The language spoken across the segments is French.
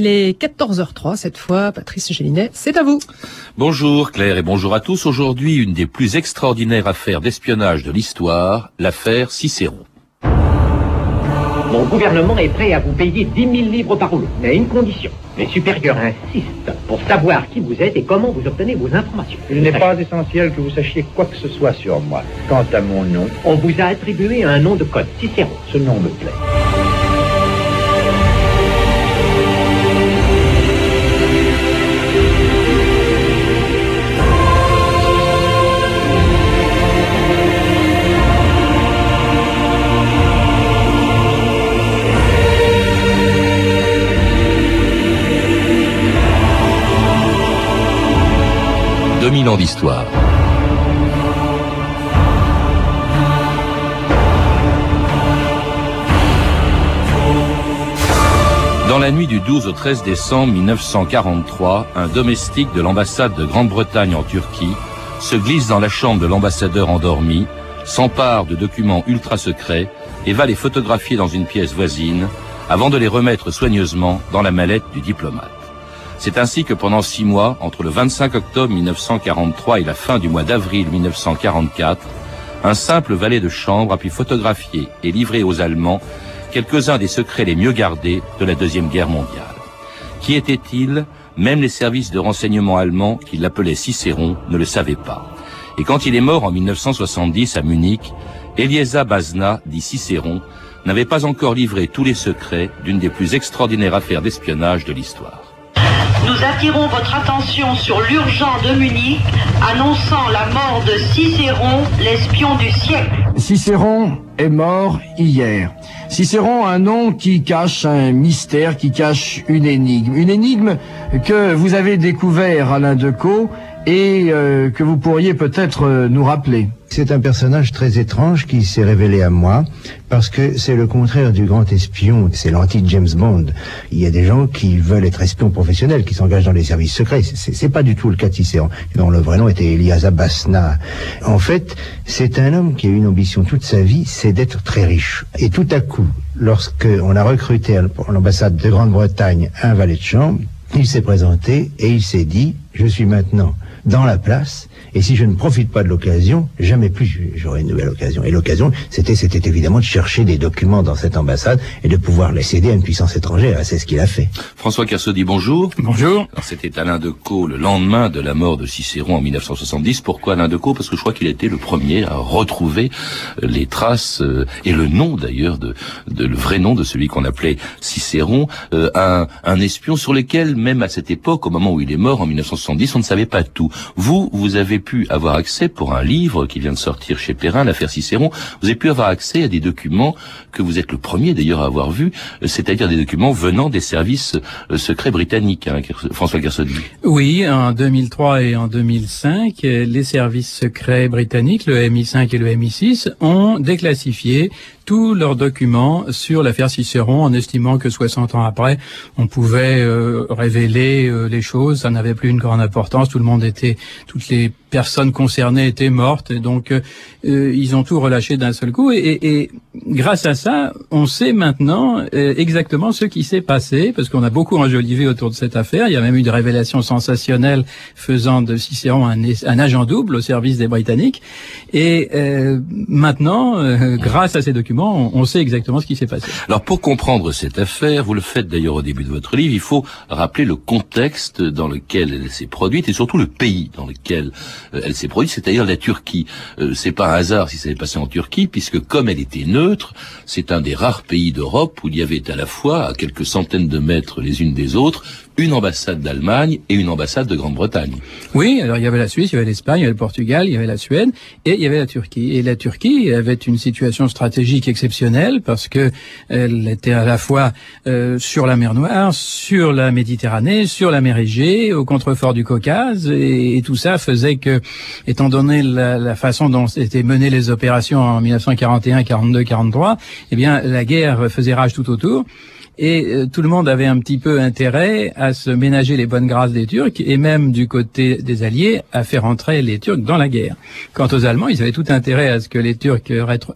Il est 14h03 cette fois. Patrice Gélinet, c'est à vous. Bonjour Claire et bonjour à tous. Aujourd'hui, une des plus extraordinaires affaires d'espionnage de l'histoire, l'affaire Cicéron. Mon gouvernement est prêt à vous payer 10 000 livres par rouleau, mais à une condition. Les supérieurs insistent pour savoir qui vous êtes et comment vous obtenez vos informations. Il n'est pas essentiel que vous sachiez quoi que ce soit sur moi. Quant à mon nom, On vous a attribué un nom de code, Cicéron. ce nom me plaît. « 2000 ans d'histoire. Dans la nuit du 12 au 13 décembre 1943, un domestique de l'ambassade de Grande-Bretagne en Turquie se glisse dans la chambre de l'ambassadeur endormi, s'empare de documents ultra secrets et va les photographier dans une pièce voisine avant de les remettre soigneusement dans la mallette du diplomate. C'est ainsi que pendant six mois, entre le 25 octobre 1943 et la fin du mois d'avril 1944, un simple valet de chambre a pu photographier et livrer aux Allemands quelques-uns des secrets les mieux gardés de la Deuxième Guerre mondiale. Qui était-il Même les services de renseignement allemands, qui l'appelaient Cicéron, ne le savaient pas. Et quand il est mort en 1970 à Munich, Elieza Bazna, dit Cicéron, n'avait pas encore livré tous les secrets d'une des plus extraordinaires affaires d'espionnage de l'histoire. Nous attirons votre attention sur l'urgent de Munich annonçant la mort de Cicéron, l'espion du siècle. Cicéron est mort hier. Cicéron, un nom qui cache un mystère, qui cache une énigme. Une énigme que vous avez découvert, Alain Decaux, et euh, que vous pourriez peut-être euh, nous rappeler. C'est un personnage très étrange qui s'est révélé à moi parce que c'est le contraire du grand espion, c'est l'anti-James Bond. Il y a des gens qui veulent être espions professionnels, qui s'engagent dans les services secrets. C'est pas du tout le cas de Cicéron, dont le vrai nom était Eliasa Basna. En fait, c'est un homme qui a une ambition toute sa vie, c'est d'être très riche. Et tout à coup, lorsqu'on a recruté à l'ambassade de Grande-Bretagne un valet de chambre, il s'est présenté et il s'est dit, je suis maintenant dans la place, et si je ne profite pas de l'occasion, jamais plus j'aurai une nouvelle occasion. Et l'occasion, c'était, c'était évidemment de chercher des documents dans cette ambassade et de pouvoir les céder à une puissance étrangère. Et C'est ce qu'il a fait. François Kersaudy, bonjour. Bonjour. Alors, C'était Alain Decaux le lendemain de la mort de Cicéron en 1970. Pourquoi Alain Decaux? Parce que je crois qu'il était le premier à retrouver euh, les traces euh, et le nom d'ailleurs de, de le vrai nom de celui qu'on appelait Cicéron, euh, un, un espion sur lequel même à cette époque, au moment où il est mort en 1970, on ne savait pas tout. Vous, vous avez pu avoir accès pour un livre qui vient de sortir chez Perrin, l'affaire Cicéron. Vous avez pu avoir accès à des documents que vous êtes le premier d'ailleurs à avoir vu, euh, c'est-à-dire des documents venant des services euh, secrets britanniques. Hein, François Kersaudy. Oui, en 2003 et en 2005, euh, les services secrets britanniques, le MI5 et le MI6, ont déclassifié tous leurs documents sur l'affaire Cicéron en estimant que 60 ans après, on pouvait révéler les choses, ça n'avait plus une grande importance, tout le monde était, toutes les personnes concernées étaient mortes, et donc euh, ils ont tout relâché d'un seul coup, et, et- et grâce à ça, on sait maintenant euh, exactement ce qui s'est passé, parce qu'on a beaucoup enjolivé autour de cette affaire, il y a même eu des révélations sensationnelles faisant de Cicéron un, un agent double au service des Britanniques, et euh, maintenant, euh, grâce à ces documents, on, sait exactement ce qui s'est passé. Alors pour comprendre cette affaire, vous le faites d'ailleurs au début de votre livre, il faut rappeler le contexte dans lequel elle s'est produite et surtout le pays dans lequel euh, elle s'est produite, c'est-à-dire la Turquie. Euh, c'est pas hasard si ça s'est passé en Turquie, puisque comme elle était neutre, c'est un des rares pays d'Europe où il y avait à la fois, à quelques centaines de mètres les unes des autres, une ambassade d'Allemagne et une ambassade de Grande-Bretagne. Oui, alors il y avait la Suisse, il y avait l'Espagne, il y avait le Portugal, il y avait la Suède et il y avait la Turquie. Et la Turquie avait une situation stratégique exceptionnelle parce que elle était à la fois euh, sur la mer Noire, sur la Méditerranée, sur la mer Égée, au contrefort du Caucase et, tout ça faisait que, étant donné la, la façon dont étaient menées les opérations en 1941, 42, 43, eh bien la guerre faisait rage tout autour. Et euh, tout le monde avait un petit peu intérêt à se ménager les bonnes grâces des Turcs et même du côté des Alliés à faire entrer les Turcs dans la guerre. Quant aux Allemands, ils avaient tout intérêt à ce que les Turcs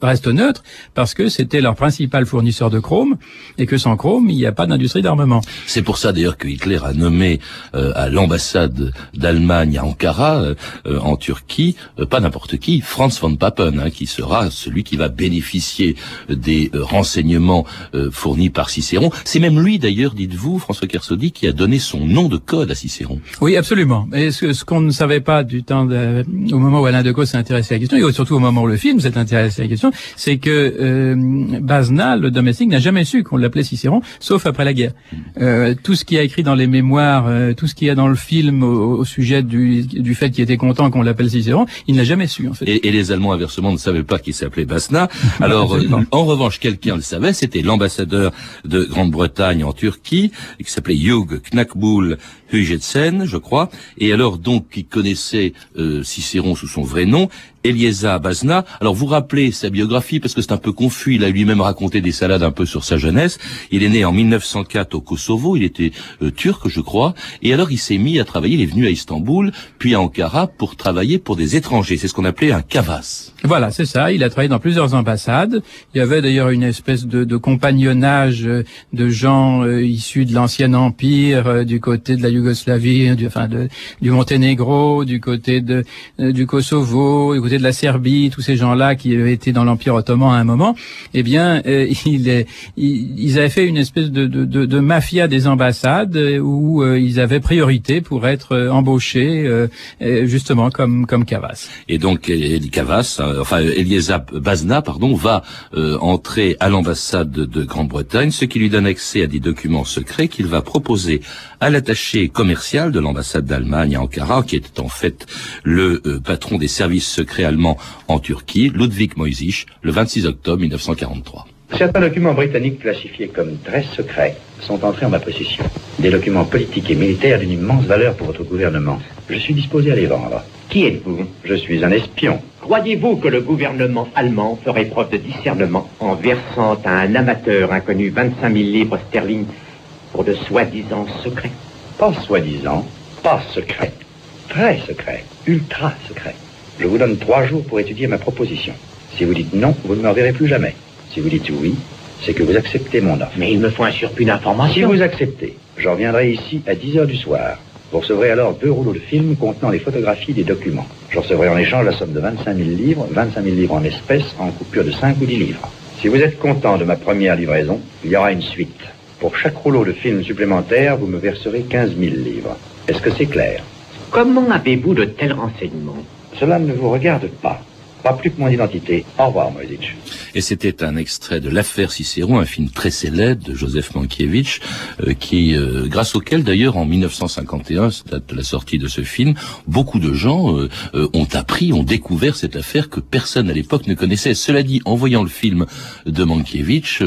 restent neutres parce que c'était leur principal fournisseur de chrome et que sans chrome, il n'y a pas d'industrie d'armement. C'est pour ça d'ailleurs que Hitler a nommé euh, à l'ambassade d'Allemagne à Ankara, euh, en Turquie, pas n'importe qui, Franz von Papen, hein, qui sera celui qui va bénéficier des renseignements fournis par Cicéron. C'est même lui d'ailleurs, dites-vous, François Kersaudy, qui a donné son nom de code à Cicéron. Oui, absolument. Et ce, ce qu'on ne savait pas du temps, de, au moment où Alain Decaux s'est intéressé à la question, et surtout au moment où le film s'est intéressé à la question, c'est que euh, Bazna, le domestique, n'a jamais su qu'on l'appelait Cicéron, sauf après la guerre. Euh, tout ce qui a écrit dans les mémoires, euh, tout ce qu'il y a dans le film au, sujet du, du fait qu'il était content qu'on l'appelle Cicéron, il n'a jamais su en fait. Et, et, les Allemands inversement ne savaient pas qu'il s'appelait Bazna. Alors, euh, en revanche, quelqu'un le savait, c'était l'ambassadeur de Grande-Bretagne en Turquie, qui s'appelait Hugetsen, je crois, et alors donc qui connaissait euh, Cicéron sous son vrai nom, Elieza Bazna. Alors vous rappelez sa biographie parce que c'est un peu confus. Il a lui-même raconté des salades un peu sur sa jeunesse. Il est né en 1904 au Kosovo. Il était euh, turc, je crois. Et alors il s'est mis à travailler. Il est venu à Istanbul, puis à Ankara pour travailler pour des étrangers. C'est ce qu'on appelait un kavas. Voilà, c'est ça. Il a travaillé dans plusieurs ambassades. Il y avait d'ailleurs une espèce de, compagnonnage euh, de gens issus de l'ancien empire, du côté de la Yougoslavie, du, enfin de, du Monténégro, du côté de, du Kosovo, du côté de la Serbie, tous ces gens-là qui avaient été dans l'Empire ottoman à un moment, eh bien, euh, il, ils avaient fait une espèce de, de, de, mafia des ambassades euh, où euh, ils avaient priorité pour être embauchés justement comme comme Cavas. Et donc Cavas, enfin Eliesa Bazna, pardon, va entrer à l'ambassade de Grande-Bretagne, ce qui lui donne accès à des documents secrets qu'il va proposer à l'attaché commercial de l'ambassade d'Allemagne à Ankara, qui était en fait le patron des services secrets allemand en Turquie, Ludwig Moisich, le 26 octobre 1943. Certains documents britanniques classifiés comme très secrets sont entrés en ma possession. Des documents politiques et militaires d'une immense valeur pour votre gouvernement. Je suis disposé à les vendre. Qui êtes-vous? Je suis un espion. Croyez-vous que le gouvernement allemand ferait preuve de discernement en versant à un amateur inconnu 25 000 livres sterling pour de soi-disant secrets? Pas soi-disant, pas secret. Très secret, ultra secret. Je vous donne trois jours pour étudier ma proposition. Si vous dites non, vous ne me reverrez plus jamais. Si vous dites oui, c'est que vous acceptez mon offre. Mais il me faut un surplus d'informations. Si vous acceptez, je reviendrai ici à 10 heures du soir. Vous recevrez alors deux rouleaux de film contenant les photographies des documents. Je recevrai en échange la somme de 25 000 livres, 25 000 livres en espèces, en coupure de 5 ou 10 livres. Si vous êtes content de ma première livraison, il y aura une suite. Pour chaque rouleau de film supplémentaire, vous me verserez 15 000 livres. Est-ce que c'est clair? Comment avez-vous de tels renseignements? Cela ne vous regarde pas. Pas plus que mon identité. Au revoir, Moisich. Et c'était un extrait de L'affaire Cicéron, un film très célèbre de Joseph Mankiewicz, euh, qui, euh, grâce auquel d'ailleurs en 1951, date de la sortie de ce film, beaucoup de gens euh, ont appris, ont découvert cette affaire que personne à l'époque ne connaissait. Cela dit, en voyant le film de Mankiewicz,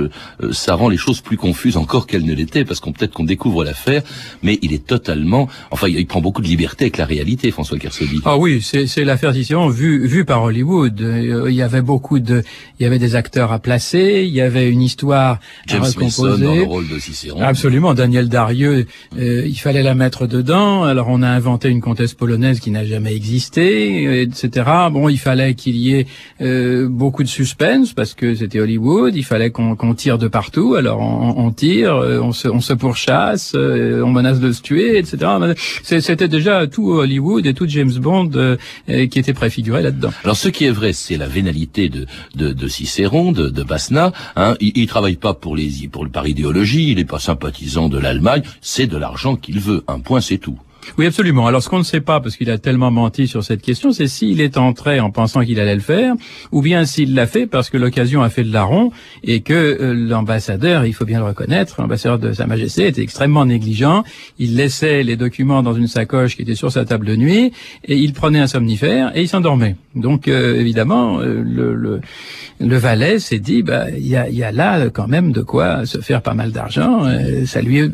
ça rend les choses plus confuses encore qu'elles ne l'étaient, parce qu'on peut-être qu'on découvre l'affaire, mais il est totalement, enfin, il prend beaucoup de liberté avec la réalité, François Kersaudy. Ah oui, c'est l'affaire Cicéron vue vue par Hollywood. Il y avait beaucoup de, il y avait des acteurs à placer, il y avait une histoire James à recomposer. dans le rôle de Cicéron. Absolument, Daniel Darieux, euh, il fallait la mettre dedans. Alors on a inventé une comtesse polonaise qui n'a jamais existé, etc. Bon, il fallait qu'il y ait euh, beaucoup de suspense parce que c'était Hollywood. Il fallait qu'on tire de partout. Alors on, tire, euh, on se, on se pourchasse, on menace de se tuer, etc. C'était déjà tout Hollywood et tout James Bond qui était préfiguré là-dedans. Alors ce qui est vrai, c'est la vénalité de, de, de Cicéron, de, de Basna. Hein. Il, il travaille pas pour les pour par idéologie, il n'est pas sympathisant de l'Allemagne. C'est de l'argent qu'il veut. Un point, c'est tout. Oui, absolument. Alors, ce qu'on ne sait pas, parce qu'il a tellement menti sur cette question, c'est s'il est entré en pensant qu'il allait le faire, ou bien s'il l'a fait parce que l'occasion a fait le larron et que euh, l'ambassadeur, il faut bien le reconnaître, l'ambassadeur de Sa Majesté était extrêmement négligent. Il laissait les documents dans une sacoche qui était sur sa table de nuit et il prenait un somnifère et il s'endormait. Donc, euh, évidemment, euh, le, le, le, valet s'est dit, bah, il y a, y a, là quand même de quoi se faire pas mal d'argent. ça lui,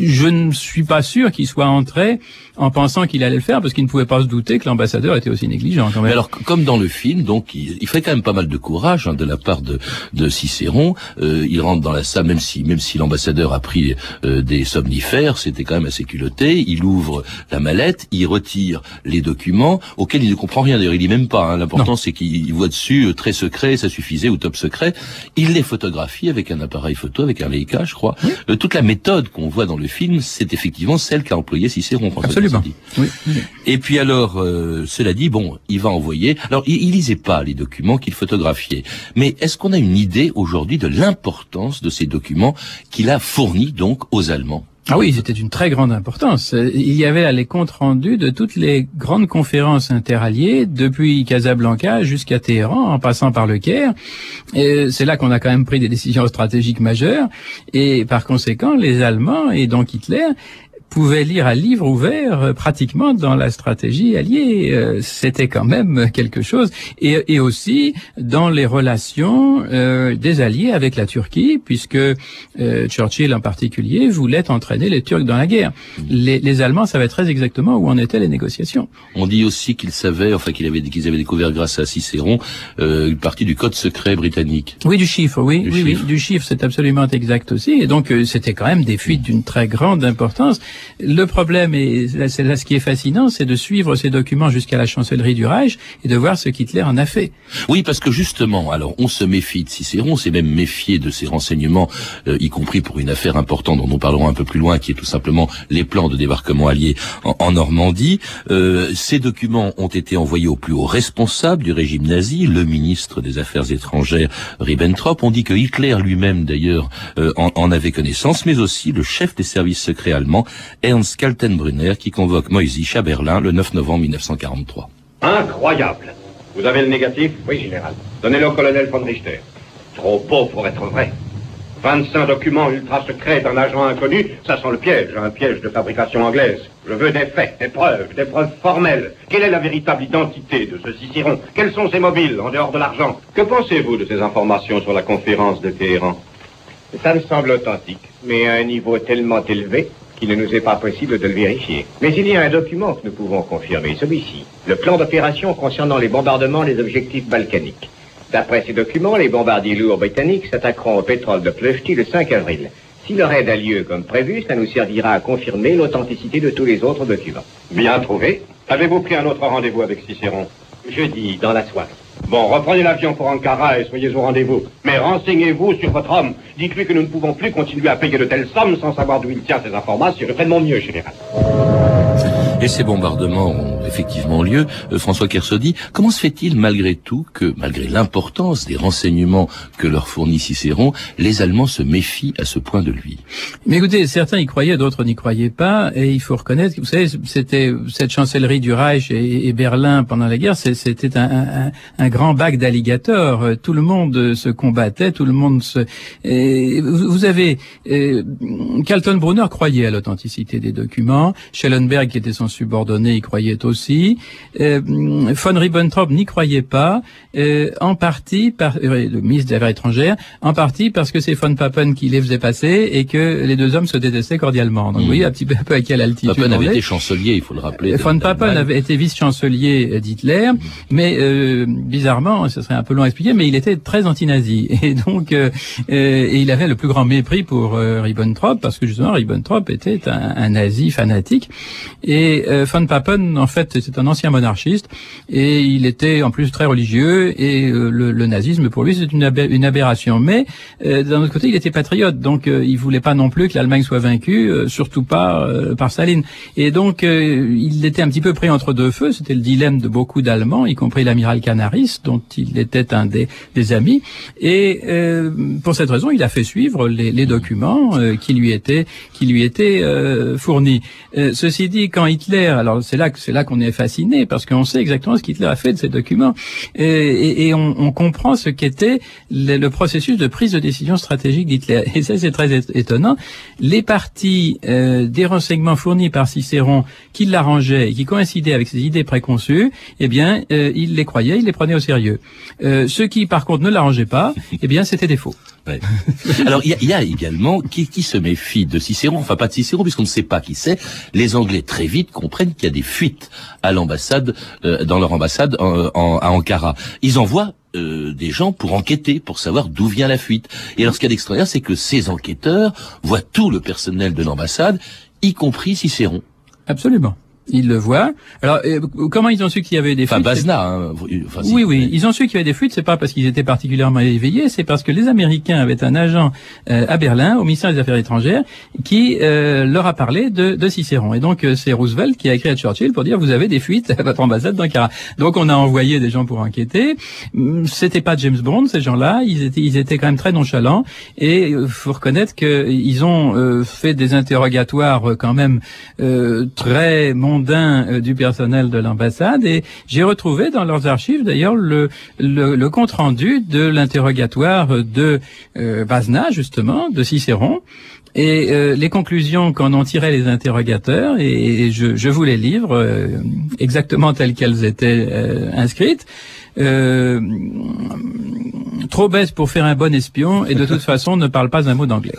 je ne suis pas sûr qu'il soit entré en pensant qu'il allait le faire parce qu'il ne pouvait pas se douter que l'ambassadeur était aussi négligent. Quand même. Mais alors, comme dans le film, donc il, il fait quand même pas mal de courage hein, de la part de, de Cicéron. Euh, il rentre dans la salle, même si même si l'ambassadeur a pris euh, des somnifères, c'était quand même assez culotté. Il ouvre la mallette, il retire les documents auxquels il ne comprend rien. D'ailleurs, il dit même pas. Hein. L'important, c'est qu'il voit dessus euh, très secret, ça suffisait ou top secret. Il les photographie avec un appareil photo, avec un Leica, je crois. Euh, toute la méthode qu'on voit dans le film, c'est effectivement celle qu'a employée Cicéron. François Absolument. Cassidy. Oui. Et puis alors, euh, cela dit, bon, il va envoyer. Alors, il, il lisait pas les documents qu'il photographiait, mais est-ce qu'on a une idée aujourd'hui de l'importance de ces documents qu'il a fournis donc aux Allemands? Ah oui, c'était une très grande importance. Il y avait là les comptes rendus de toutes les grandes conférences interalliées, depuis Casablanca jusqu'à Téhéran, en passant par le Caire. C'est là qu'on a quand même pris des décisions stratégiques majeures. Et par conséquent, les Allemands et donc Hitler pouvaient lire à livre ouvert euh, pratiquement dans la stratégie alliée. Euh, C'était quand même quelque chose. Et, et aussi dans les relations euh, des alliés avec la Turquie, puisque euh, Churchill en particulier voulait entraîner les Turcs dans la guerre. Les, les Allemands savaient très exactement où en étaient les négociations. On dit aussi qu'il savait, enfin qu'il avait qu'ils avaient découvert grâce à Cicéron euh, une partie du code secret britannique. Oui, du chiffre, oui, Du oui, chiffre. oui, du chiffre, c'est absolument exact aussi. Et donc, euh, c'était quand même des fuites d'une très grande importance. Le problème, et c'est là ce qui est fascinant, c'est de suivre ces documents jusqu'à la chancellerie du Reich et de voir ce qu'Hitler en a fait. Oui, parce que justement, alors on se méfie de Cicéron, on s'est même méfié de ses renseignements, euh, y compris pour une affaire importante dont nous parlerons un peu plus loin, qui est tout simplement les plans de débarquement alliés en, en Normandie. Euh, ces documents ont été envoyés au plus haut responsable du régime nazi, le ministre des Affaires étrangères Ribbentrop. On dit que Hitler lui-même, d'ailleurs, euh, en, en avait connaissance, mais aussi le chef des services secrets allemands, Ernst Kaltenbrunner, qui convoque Moisich à Berlin le 9 novembre 1943. Incroyable. Vous avez le négatif? Oui, général. Donnez-le au colonel von Richter. Trop beau pour être vrai. 25 documents ultra secrets d'un agent inconnu, ça sent le piège, un piège de fabrication anglaise. Je veux des faits, des preuves, des preuves formelles. Quelle est la véritable identité de ce Cicéron? Quels sont ses mobiles en dehors de l'argent? Que pensez-vous de ces informations sur la conférence de Téhéran? Ça me semble authentique, mais à un niveau tellement élevé qu'il ne nous est pas possible de le vérifier. Mais il y a un document que nous pouvons confirmer, celui-ci. Le plan d'opération concernant les bombardements des objectifs balkaniques. D'après ces documents, les bombardiers lourds britanniques s'attaqueront au pétrole de Pleuchty le 5 avril. Si le raid a lieu comme prévu, ça nous servira à confirmer l'authenticité de tous les autres documents. Bien trouvé. Avez-vous pris un autre rendez-vous avec Cicéron? Jeudi, dans la soirée. Bon, reprenez l'avion pour Ankara et soyez au rendez-vous. Mais renseignez-vous sur votre homme. Dites-lui que nous ne pouvons plus continuer à payer de telles sommes sans savoir d'où il tient ces informations. Je ferai de mon mieux, général. Et ces bombardements effectivement lieu. Euh, François Kersaudy, comment se fait-il malgré tout que, malgré l'importance des renseignements que leur fournit Cicéron, les Allemands se méfient à ce point de lui? Mais écoutez, certains y croyaient, d'autres n'y croyaient pas, et il faut reconnaître, que, vous savez, c'était cette chancellerie du Reich et, et Berlin pendant la guerre, c'était un, un- un grand bac d'alligators. Euh, Tout le monde se combattait, tout le monde se. et vous avez euh, Kaltenbrunner croyait à l'authenticité des documents, Schellenberg qui était son subordonné y croyait aussi, euh, von Ribbentrop n'y croyait pas, euh, en partie par euh, le ministre des Affaires étrangères, en partie parce que c'est von Papen qui les faisait passer et que les deux hommes se détestaient cordialement. Donc vous voyez un petit peu à quelle altitude Papen avait été chancelier, il faut le rappeler. Von Papen avait été vice-chancelier d'Hitler, mais euh, bizarrement, ce serait un peu long à expliquer, mais il était très anti-nazi. Et donc, euh, euh, et il avait le plus grand mépris pour Ribbentrop, parce que justement, Ribbentrop était un, un nazi fanatique. Et euh, Von Papen, en fait, c'est un ancien monarchiste, et il était en plus très religieux, et euh, le, le nazisme, pour lui, c'est une, une aberration. Mais euh, d'un autre côté, il était patriote, donc euh, il voulait pas non plus que l'Allemagne soit vaincue, euh, surtout pas euh, par Staline. Et donc, euh, il était un petit peu pris entre deux feux. C'était le dilemme de beaucoup d'Allemands, y compris l'amiral Canaris, dont il était un des, des amis. Et pour cette raison, il a fait suivre les, les documents qui lui étaient qui lui étaient fournis. Ceci dit, quand Hitler, alors c'est là que c'est là qu'on qu'on est fasciné parce qu'on sait exactement ce qu'Hitler a fait de ces documents et, et, on, on, comprend ce qu'était le, le, processus de prise de décision stratégique d'Hitler. Et ça, c'est très étonnant. Les parties euh, des renseignements fournis par Cicéron qui l'arrangeaient et qui coïncidaient avec ses idées préconçues, eh bien, euh, il les croyait, il les prenait au sérieux. Euh, ceux qui, par contre, ne l'arrangeaient pas, eh bien, c'était des faux. Alors il y, a, également qui, qui se méfie de Cicéron, enfin pas de Cicéron puisqu'on ne sait pas qui c'est. Les Anglais très vite comprennent qu'il y a des fuites à l'ambassade, euh, dans leur ambassade en, à Ankara. Ils envoient euh, des gens pour enquêter, pour savoir d'où vient la fuite. Et alors ce qu'il y a d'extraordinaire, c'est que ces enquêteurs voient tout le personnel de l'ambassade, y compris Cicéron. Absolument. Ils le voient. Alors, euh, comment ils ont su qu'il y avait des fuites Enfin, hein, oui, oui. Ils ont su qu'il y avait des fuites. C'est pas parce qu'ils étaient particulièrement éveillés. C'est parce que les Américains avaient un agent euh, à Berlin, au ministère des Affaires étrangères, qui euh, leur a parlé de, de Cicéron. Et donc, c'est Roosevelt qui a écrit à Churchill pour dire vous avez des fuites à votre ambassade d'Ankara. Donc, on a envoyé des gens pour enquêter. Hum, c'était pas James Bond, ces gens-là. Ils étaient, ils étaient quand même très nonchalants. Et faut reconnaître qu'ils ont fait des interrogatoires quand même très euh, du personnel de l'ambassade. Et j'ai retrouvé dans leurs archives d'ailleurs le, le, compte rendu de l'interrogatoire de euh, Bazna justement de Cicéron. Et euh, les conclusions qu'en ont tiré les interrogateurs et, je, je, vous les livre euh, exactement telles qu'elles étaient inscrites euh, trop bête pour faire un bon espion et de toute façon ne parle pas un mot d'anglais.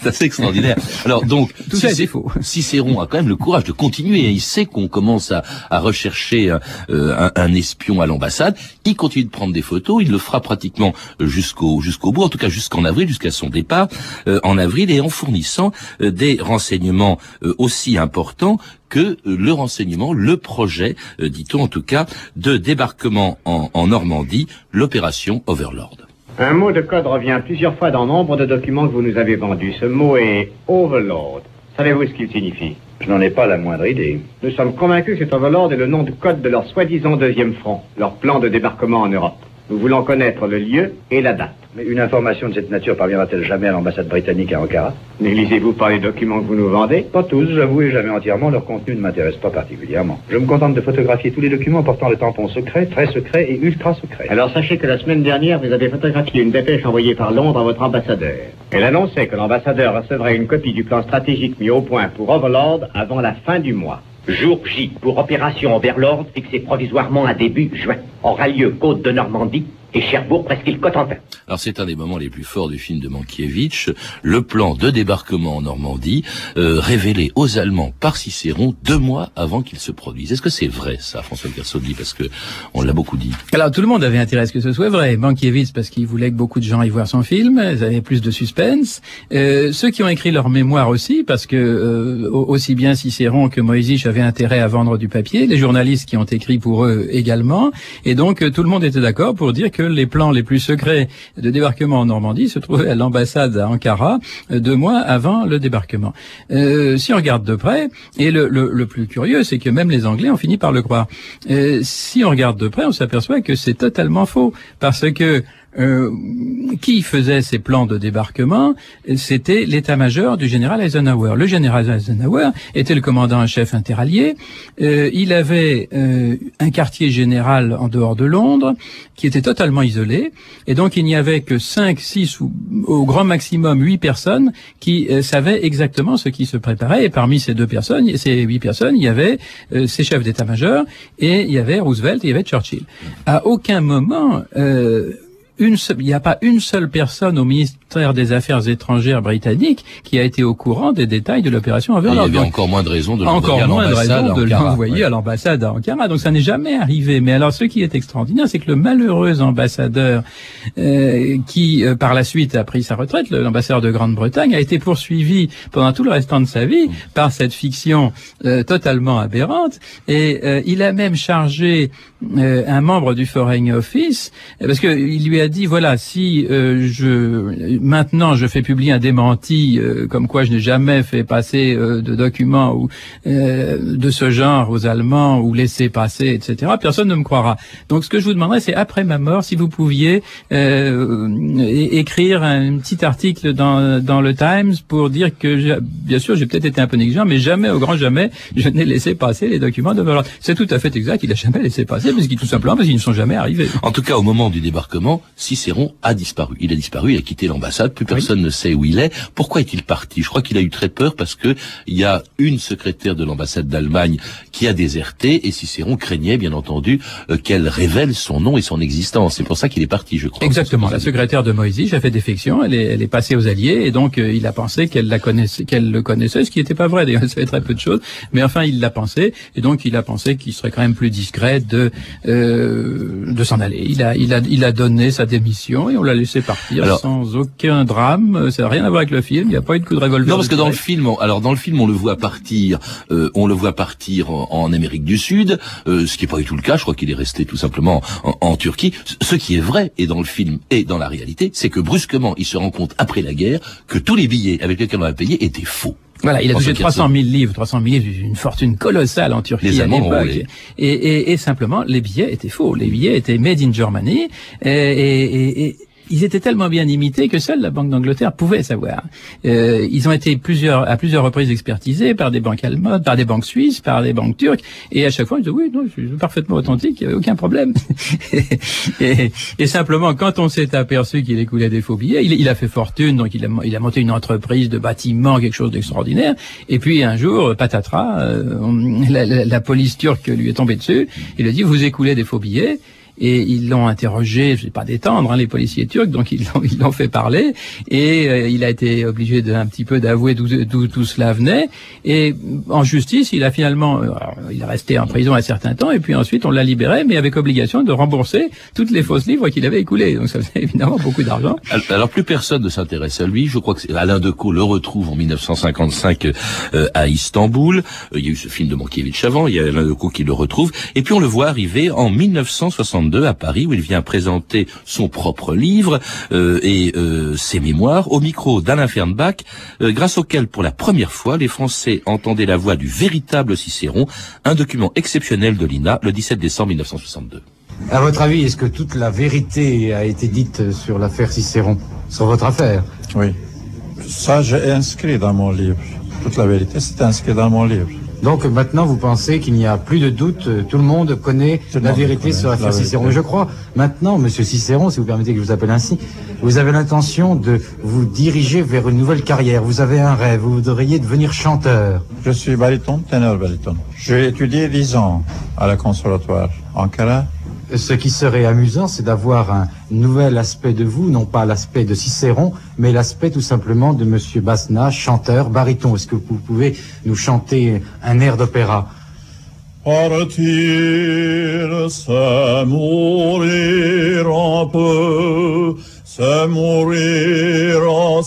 c'est assez extraordinaire. Alors donc, tout ça est faux. Cicéron a quand même le courage de continuer. Il sait qu'on commence à, à rechercher euh, un, un, espion à l'ambassade. Il continue de prendre des photos. Il le fera pratiquement jusqu'au jusqu'au bout, en tout cas jusqu'en avril, jusqu'à son départ euh, en avril, et en fournissant euh, des renseignements aussi importants que le renseignement, le projet, euh, dit-on en tout cas, de débarquement en, en Normandie, l'opération Overlord. Un mot de code revient plusieurs fois dans nombre de documents que vous nous avez vendus. Ce mot est Overlord. Savez-vous ce qu'il signifie? Je n'en ai pas la moindre idée. Nous sommes convaincus que cet Overlord est le nom de code de leur soi-disant deuxième front, leur plan de débarquement en Europe. Nous voulons connaître le lieu et la date. Mais une information de cette nature parviendra-t-elle jamais à l'ambassade britannique à Ankara? Ne lisez-vous pas les documents que vous nous vendez? Pas tous, j'avoue, et jamais entièrement. Leur contenu ne m'intéresse pas particulièrement. Je me contente de photographier tous les documents portant le tampon secret, très secret et ultra secret. Alors sachez que la semaine dernière, vous avez photographié une dépêche envoyée par Londres à votre ambassadeur. Elle annonçait que l'ambassadeur recevrait une copie du plan stratégique mis au point pour Overlord avant la fin du mois. Jour J pour opération Overlord fixé provisoirement à début juin. Aura lieu côte de Normandie et Cherbourg, presqu'île Cotentin. Alors c'est un des moments les plus forts du film de Mankiewicz, le plan de débarquement en Normandie, euh, révélé aux Allemands par Cicéron deux mois avant qu'il se produise. Est-ce que c'est vrai ça, François Kersaudy Parce que on l'a beaucoup dit. Alors tout le monde avait intérêt à ce que ce soit vrai. Mankiewicz parce qu'il voulait que beaucoup de gens aillent voir son film, ils avaient plus de suspense. Euh, ceux qui ont écrit leur mémoire aussi, parce que euh, aussi bien Cicéron que Moïse avaient intérêt à vendre du papier, les journalistes qui ont écrit pour eux également, et donc euh, tout le monde était d'accord pour dire que les plans les plus secrets de débarquement en Normandie se trouvaient à l'ambassade à Ankara euh, deux mois avant le débarquement. Euh, si on regarde de près, et le, plus curieux, c'est que même les Anglais ont fini par le croire. Euh, si on regarde de près, on s'aperçoit que c'est totalement faux, parce que euh, qui faisait ces plans de débarquement C'était l'état-major du général Eisenhower. Le général Eisenhower était le commandant en chef interallié. Euh, il avait euh, un quartier général en dehors de Londres qui était totalement isolé, et donc il n'y avait que 5, 6 ou au grand maximum 8 personnes qui savaient exactement ce qui se préparait. Et parmi ces deux personnes, ces huit personnes, il y avait ces chefs d'état-major et il y avait Roosevelt et il y avait Churchill. À aucun moment une il n'y a pas une seule personne au ministère des Affaires étrangères britannique qui a été au courant des détails de l'opération Overlord. Il y avait encore moins de raisons de encore moins de raisons de l'envoyer à l'ambassade à Ankara. Donc ça n'est jamais arrivé. Mais alors ce qui est extraordinaire, c'est que le malheureux ambassadeur euh, qui euh, par la suite a pris sa retraite, l'ambassadeur de Grande-Bretagne, a été poursuivi pendant tout le restant de sa vie par cette fiction euh, totalement aberrante. Et il a même chargé un membre du Foreign Office parce qu'il lui a a dit voilà si euh, je maintenant je fais publier un démenti euh, comme quoi je n'ai jamais fait passer euh, de documents ou de ce genre aux Allemands ou laisser passer etc. Personne ne me croira. Donc ce que je vous demanderais c'est après ma mort si vous pouviez écrire un petit article dans dans le Times pour dire que bien sûr j'ai peut-être été un peu négligent mais jamais au grand jamais je n'ai laissé passer les documents de Valence. C'est tout à fait exact. Il a jamais laissé passer parce qu'il tout simplement parce qu'ils ne sont jamais arrivés. En tout cas au moment du débarquement, Cicéron a disparu. Il a disparu, il a quitté l'ambassade, plus personne ne sait où il est. Pourquoi est-il parti? Je crois qu'il a eu très peur parce que il y a une secrétaire de l'ambassade d'Allemagne qui a déserté et Cicéron craignait bien entendu euh, qu'elle révèle son nom et son existence. C'est pour ça qu'il est parti, je crois. Exactement. La secrétaire de Moïse a fait défection, elle est, elle est passée aux Alliés et donc euh, il a pensé qu'elle la connaissait, qu'elle le connaissait, ce qui n'était pas vrai. D'ailleurs, elle savait très peu de choses, mais enfin il l'a pensé et donc il a pensé qu'il serait quand même plus discret de euh, de s'en aller. Il a il a il a donné sa démission et on l'a laissé partir sans aucun drame. Ça n'a rien à voir avec le film. Il n'y a pas eu de coup de revolver. Non, parce que dans le film, alors dans le film, on le voit partir. Euh, on le voit partir en, Amérique du Sud, euh, ce qui n'est pas du tout le cas. Je crois qu'il est resté tout simplement en, Turquie. Ce qui est vrai, et dans le film et dans la réalité, c'est que brusquement, il se rend compte après la guerre que tous les billets avec lesquels on a payé étaient faux. Voilà, il a touché 300 000 livres, 300 000 livres, une fortune colossale en Turquie à l'époque. Et, et, et, simplement, les billets étaient faux. Les billets étaient made in Germany. et, et ils étaient tellement bien imités que seule la Banque d'Angleterre pouvait savoir. Euh, ils ont été plusieurs, à plusieurs reprises expertisés par des banques allemandes, par des banques suisses, par des banques turques, et à chaque fois ils disaient oui, non, je suis parfaitement authentique, il n'y avait aucun problème. et, simplement, quand on s'est aperçu qu'il écoulait des faux billets, il, a fait fortune, donc il a, monté une entreprise de bâtiment, quelque chose d'extraordinaire, et puis un jour, patatras, euh, la police turque lui est tombée dessus, il a dit vous écoulez des faux billets, et ils l'ont interrogé, je vais pas détendre hein, les policiers turcs, donc ils l'ont ils l'ont fait parler. Et euh, il a été obligé de un petit peu d'avouer d'où tout cela venait. Et en justice il a finalement euh, il est resté en prison un certain temps et puis ensuite on l'a libéré mais avec obligation de rembourser toutes les fausses livres qu'il avait écoulées. Donc ça faisait évidemment beaucoup d'argent. Alors plus personne ne s'intéresse à lui, je crois que Alain Decaux le retrouve en 1955 euh, à Istanbul, il y a eu ce film de Mankiewicz avant, il y a Alain Decaux qui le retrouve. Et puis on le voit arriver en 1960 à Paris où il vient présenter son propre livre euh, et euh, ses mémoires au micro d'Alain Fernbach, euh, grâce auquel pour la première fois les Français entendaient la voix du véritable Cicéron, un document exceptionnel de l'INA le 17 décembre 1962. À votre avis, est-ce que toute la vérité a été dite sur l'affaire Cicéron, sur votre affaire? Oui. Ça, j'ai inscrit dans mon livre. Toute la vérité, c'est inscrit dans mon livre. Donc maintenant, vous pensez qu'il n'y a plus de doute, tout le monde connaît la vérité sur l'affaire Cicéron. Je crois, maintenant, Monsieur Cicéron, si vous permettez que je vous appelle ainsi, vous avez l'intention de vous diriger vers une nouvelle carrière. Vous avez un rêve, vous voudriez devenir chanteur. Je suis baryton, ténor baryton. J'ai étudié 10 ans à la conservatoire. Ankara, Ce qui serait amusant, c'est d'avoir un nouvel aspect de vous, non pas l'aspect de Cicéron, mais l'aspect tout simplement de Monsieur Basna, chanteur, bariton. Est-ce que vous pouvez nous chanter un air d'opéra? Partir, c'est mourir un peu, c'est mourir en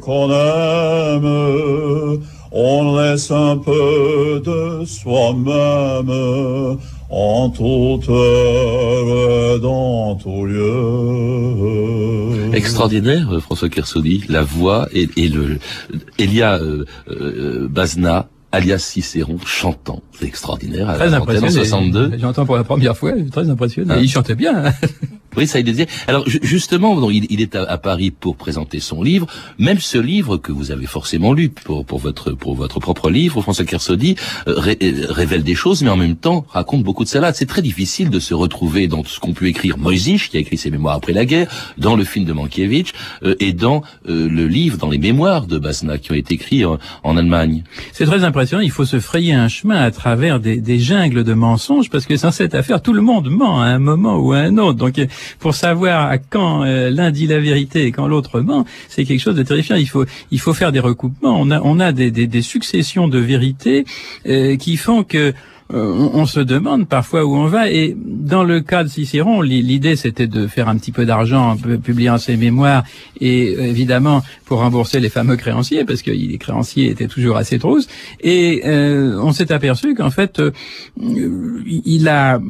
qu'on aime, on laisse un peu de soi-même, en toute heure dans tout lieu. Extraordinaire, euh, François Kersoni, la voix et, et le Elia euh, euh, Bazna, alias Cicéron, chantant. C'est extraordinaire. Très impressionnant. J'entends pour la première fois, très impressionnant. Ah. Il chantait bien. Hein. Il disait. Alors justement, il, est à, Paris pour présenter son livre. Même ce livre que vous avez forcément lu pour, votre propre livre, François Kersaudy, euh, euh, révèle des choses, mais en même temps raconte beaucoup de salades. C'est très difficile de se retrouver dans ce qu'ont pu écrire Moïsich, qui a écrit ses mémoires après la guerre, dans le film de Mankiewicz euh, et dans le livre, dans les mémoires de Basna qui ont été écrits en, Allemagne. C'est très impressionnant. Il faut se frayer un chemin à travers des, des jungles de mensonges parce que sans cette affaire, tout le monde ment à un moment ou à un autre. Donc pour savoir à quand euh, l'un dit la vérité et quand l'autre ment, c'est quelque chose de terrifiant. Il faut, il faut faire des recoupements. On a, on a des, des, des successions de vérités euh, qui font que euh, on, se demande parfois où on va. Et dans le cas de Cicéron, l'idée c'était de faire un petit peu d'argent, publiant ses mémoires, et évidemment pour rembourser les fameux créanciers, parce que les créanciers étaient toujours assez trousses. Et on s'est aperçu qu'en fait, il a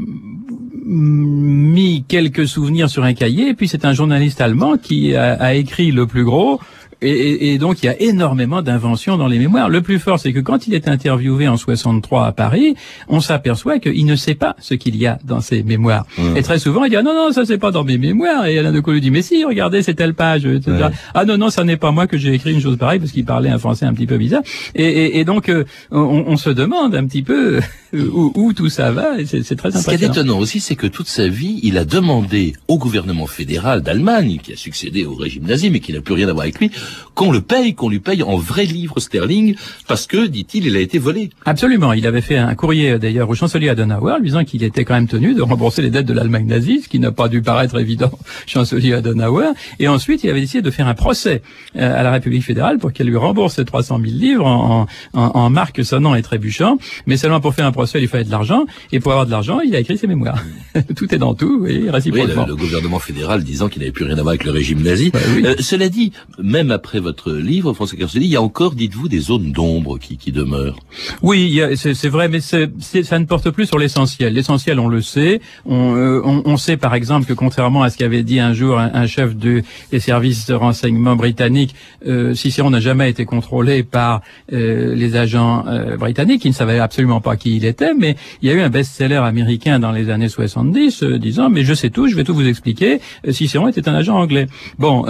mis quelques souvenirs sur un cahier, et puis c'est un journaliste allemand qui a, a écrit le plus gros, et, et, donc il y a énormément d'inventions dans les mémoires. Le plus fort, c'est que quand il est interviewé en 63 à Paris, on s'aperçoit qu'il ne sait pas ce qu'il y a dans ses mémoires. Mmh. Et très souvent, il dit ah non non ça c'est pas dans mes mémoires. Et Alain de Decaux lui dit mais si regardez c'est telle page. etc. Ouais. Ah non non ça n'est pas moi que j'ai écrit une chose pareille parce qu'il parlait un français un petit peu bizarre. Et, et, et donc euh, on, on se demande un petit peu où, où tout ça va. Et c'est c'est très Ce qui est impressionnant. étonnant aussi, c'est que toute sa vie, il a demandé au gouvernement fédéral d'Allemagne, qui a succédé au régime nazi, mais qui n'a plus rien à voir avec lui, qu'on le paye, qu'on lui paye en vrais livres sterling, parce que, dit-il, il a été volé. Absolument. Il avait fait un courrier d'ailleurs au chancelier Adenauer lui disant qu'il était quand même tenu de rembourser les dettes de l'Allemagne nazie, ce qui n'a pas dû paraître évident chancelier Adenauer. Et ensuite, il avait décidé de faire un procès euh, à la République fédérale pour qu'elle lui rembourse ses 300 000 livres en, en, en marque sonnant et trébuchant. Mais seulement pour faire un procès, il fallait de l'argent. Et pour avoir de l'argent, il a écrit ses mémoires. tout est dans tout et Oui, réciproquement. le, le gouvernement fédéral disant qu'il n'avait plus rien à voir avec le régime nazi. Euh, cela dit, même après votre livre, François Kersely, il y a encore, dites-vous, des zones d'ombre qui, demeurent. Oui, c'est vrai, mais c'est- c'est- ça ne porte plus sur l'essentiel. L'essentiel, on le sait. On, euh, on, on sait, par exemple, que contrairement à ce qu'avait dit un jour un, un chef de, des services de renseignement britanniques, euh, Cicéron n'a jamais été contrôlé par euh, les agents euh, britanniques, qui ne savaient absolument pas qui il était, mais il y a eu un best-seller américain dans les années 70 euh, disant « Mais je sais tout, je vais tout vous expliquer. Euh, Cicéron était un agent anglais. » Bon,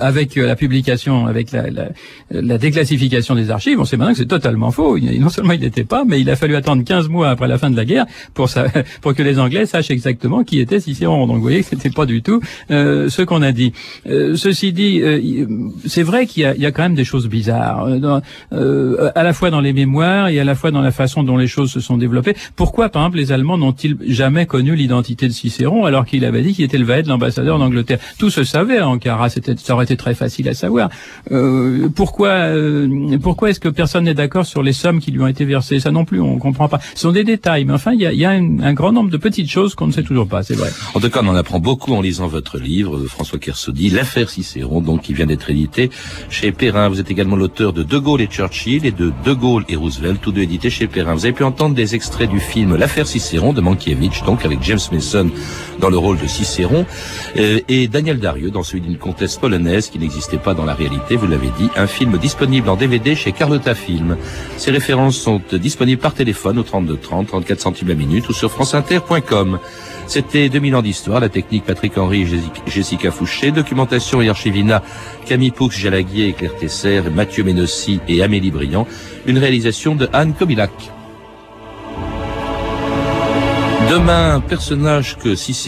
avec la publication, avec la, la, la déclassification des archives, on sait maintenant que c'est totalement faux. Il- non seulement il n'était pas, mais il a fallu attendre 15 mois après la fin de la guerre pour, pour que les Anglais sachent exactement qui était Cicéron. Donc vous voyez que c'était pas du tout euh, ce qu'on a dit. Euh, ceci dit, euh, c'est vrai qu'il y y a quand même des choses bizarres, euh, dans- euh, à la fois dans les mémoires et à la fois dans la façon dont les choses se sont développées. Pourquoi, par exemple, les Allemands n'ont-ils jamais connu l'identité de Cicéron alors qu'il avait dit qu'il était le valet de l'ambassadeur d'Angleterre? Tout se savait à Ankara, ça aurait été très facile à savoir. Euh, pourquoi, euh, pourquoi est-ce que personne n'est d'accord sur les sommes qui lui ont été versées? Ça non plus, on comprend pas. Ce sont des détails, mais enfin, il y a, y a un, un grand nombre de petites choses qu'on ne sait toujours pas, c'est vrai. En tout cas, on en apprend beaucoup en lisant votre livre, euh, François Kersaudy, L'affaire Cicéron, donc qui vient d'être édité chez Perrin. Vous êtes également l'auteur de De Gaulle et Churchill et de De Gaulle et Roosevelt, tous deux édités chez Perrin. Vous avez pu entendre des extraits du film L'affaire Cicéron de Mankiewicz, donc avec James Mason dans le rôle de Cicéron, euh, et Daniel Darieux dans celui d'une comtesse polonaise qui n'existait pas dans la réalité, vous l'avez dit, un film disponible en DVD chez Carlotta Film. Ces références sont disponibles par téléphone au 32 30, 34 centimes la minute ou sur franceinter.com. C'était 2000 ans d'histoire, la technique Patrick Henry et Jessica Fouché, documentation et archivina Camille Poux, Jalaguier Claire Tesser, Mathieu Ménossi et Amélie Briand, une réalisation de Anne Kobilac. Demain, personnage que Cicéron